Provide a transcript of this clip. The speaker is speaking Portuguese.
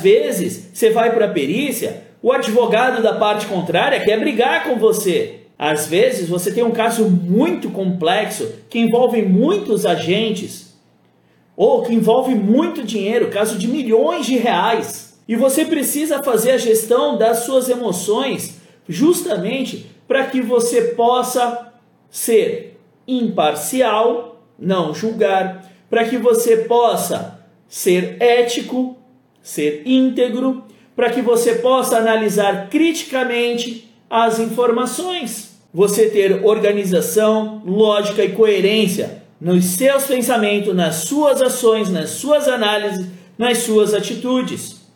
Vezes, você vai para a perícia, o advogado da parte contrária quer brigar com você. Às vezes, você tem um caso muito complexo que envolve muitos agentes ou que envolve muito dinheiro, caso de milhões de reais. E você precisa fazer a gestão das suas emoções justamente para que você possa ser imparcial, não julgar, para que você possa ser ético, ser íntegro, para que você possa analisar criticamente as informações. Você ter organização, lógica e coerência nos seus pensamentos, nas suas ações, nas suas análises, nas suas atitudes.